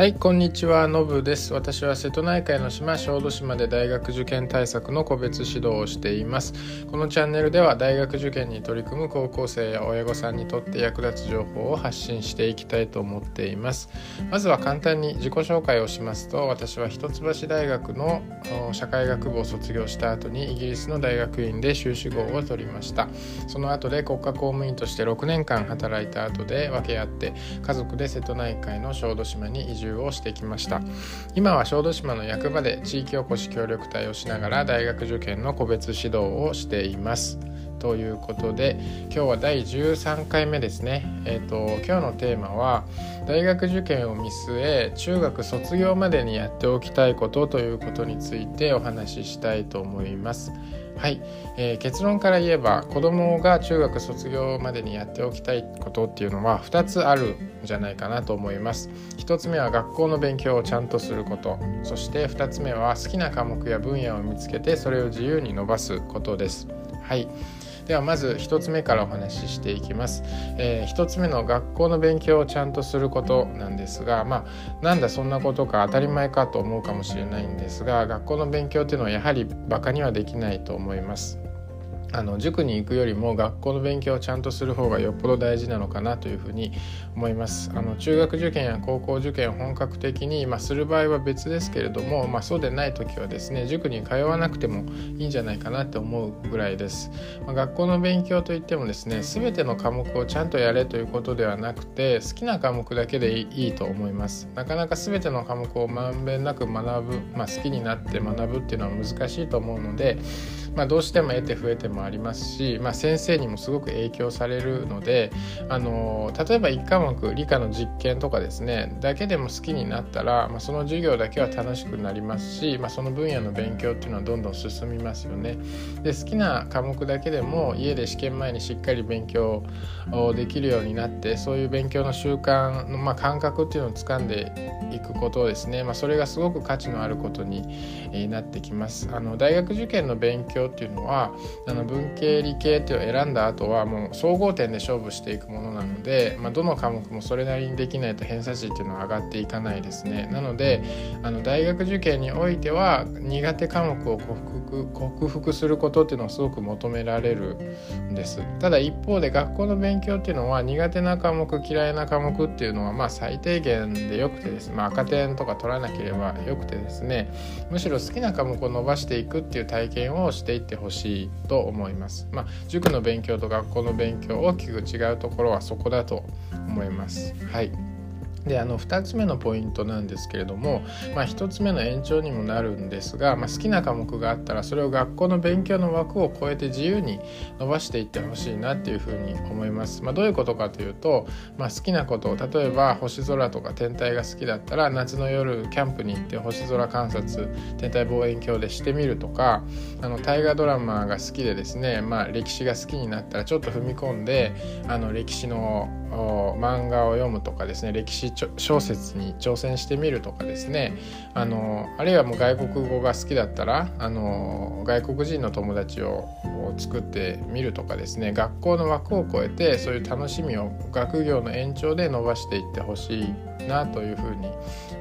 はいこんにちは。のぶです。私は瀬戸内海の島小豆島で大学受験対策の個別指導をしています。このチャンネルでは大学受験に取り組む高校生や親御さんにとって役立つ情報を発信していきたいと思っています。まずは簡単に自己紹介をしますと私は一橋大学の社会学部を卒業した後にイギリスの大学院で修士号を取りました。その後で国家公務員として6年間働いた後で分け合って家族で瀬戸内海の小豆島に移住をしてきました。今は小豆島の役場で地域おこし協力隊をしながら大学受験の個別指導をしています。ということで今日は第13回目ですね。えっ、ー、と今日のテーマは大学受験を見据え中学卒業までにやっておきたいことということについてお話ししたいと思います。はい、えー、結論から言えば子どもが中学卒業までにやっておきたいことっていうのは2つあるじゃないかなと思います。1つ目は学校の勉強をちゃんとすること。そして2つ目は好きな科目や分野を見つけてそれを自由に伸ばすことです。はい。ではまず1つ目からお話ししていきます、えー、1つ目の学校の勉強をちゃんとすることなんですがまあなんだそんなことか当たり前かと思うかもしれないんですが学校の勉強っていうのはやはりバカにはできないと思います。あの塾に行くよりも学校の勉強をちゃんとする方がよっぽど大事なのかなというふうに思います。あの中学受験や高校受験を本格的に、まあ、する場合は別ですけれども、まあ、そうでない時はですね塾に通わなくてもいいんじゃないかなって思うぐらいです、まあ、学校の勉強といってもですね全ての科目をちゃんとやれということではなくて好きな科目だけでいいと思います。なかなか全ての科目をまんべんなく学ぶ、まあ、好きになって学ぶっていうのは難しいと思うのでまあ、どうしても得て増えてもありますし、まあ、先生にもすごく影響されるのであの例えば1科目理科の実験とかですねだけでも好きになったら、まあ、その授業だけは楽しくなりますし、まあ、その分野の勉強っていうのはどんどん進みますよね。で好きな科目だけでも家で試験前にしっかり勉強できるようになってそういう勉強の習慣の、まあ、感覚っていうのを掴んでいくことですね、まあ、それがすごく価値のあることになってきます。あの大学受験の勉強っていうのはあの文系理系っていうのを選んだ後はもう総合点で勝負していくものなので、まあ、どの科目もそれなりにできないと偏差値っていうのは上がっていかないですね。なのであの大学受験においては苦手科目を克服克服することっていうのをすごく求められるんです。ただ一方で学校の勉強っていうのは苦手な科目嫌いな科目っていうのはまあ最低限でよくてですね、まあ、赤点とか取らなければよくてですねむしろ好きな科目を伸ばしていくっていう体験をしていってほしいと思います。まあ、塾の勉強と学校の勉強大きく違うところはそこだと思います。はいであの2つ目のポイントなんですけれども、まあ、1つ目の延長にもなるんですが、まあ、好きな科目があったらそれを学校の勉強の枠を超えて自由に伸ばしていってほしいなっていうふうに思います。まあ、どういうことかというと、まあ、好きなことを例えば星空とか天体が好きだったら夏の夜キャンプに行って星空観察天体望遠鏡でしてみるとかあの大河ドラマが好きでですね、まあ、歴史が好きになったらちょっと踏み込んであの歴史の漫画を読むとかですね歴史小説に挑戦してみるとかですね。あのあるいはもう外国語が好きだったらあの外国人の友達を作ってみるとかですね。学校の枠を超えてそういう楽しみを学業の延長で伸ばしていってほしいなというふうに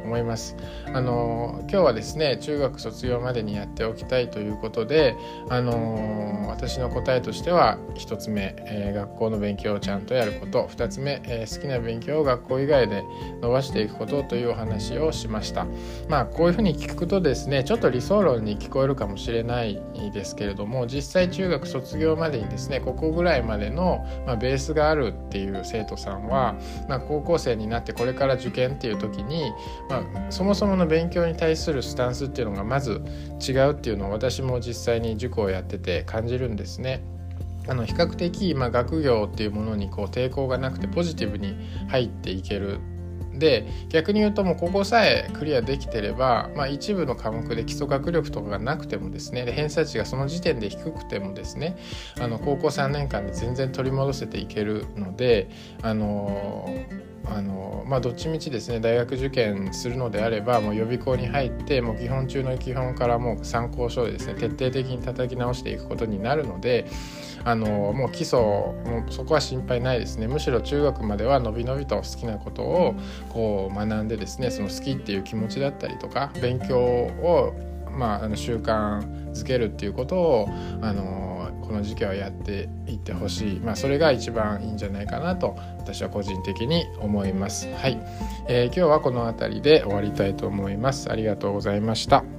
思います。あの今日はですね中学卒業までにやっておきたいということであの私の答えとしては1つ目、えー、学校の勉強をちゃんとやること2つ目、えー、好きな勉強を学校以外で伸ばしていくことというお話をしました。まあこういうふうに聞くとですねちょっと理想論に聞こえるかもしれないですけれども実際中学卒業までにですねここぐらいまでの、まあ、ベースがあるっていう生徒さんは、まあ、高校生になってこれから受験っていう時に、まあ、そもそもの勉強に対するスタンスっていうのがまず違うっていうのを私も実際に塾をやってて感じるんですね。あの比較的、まあ、学業っていうものにこう抵抗がなくてポジティブに入っていけるで逆に言うともうここさえクリアできてれば、まあ、一部の科目で基礎学力とかがなくてもですねで偏差値がその時点で低くてもですねあの高校3年間で全然取り戻せていけるのであのあのまあ、どっちみちですね大学受験するのであればもう予備校に入ってもう基本中の基本からもう参考書でですね徹底的に叩き直していくことになるのであのもう基礎もうそこは心配ないですね。むしろ中学まではのびのびと好きなことをこう学んでですねその好きっていう気持ちだったりとか勉強をまあ、あの習慣づけるっていうことをあのこの時期はやっていってほしい、まあ、それが一番いいんじゃないかなと私は個人的に思います。はい、えー、今日はこの辺りで終わりたいと思います。ありがとうございました。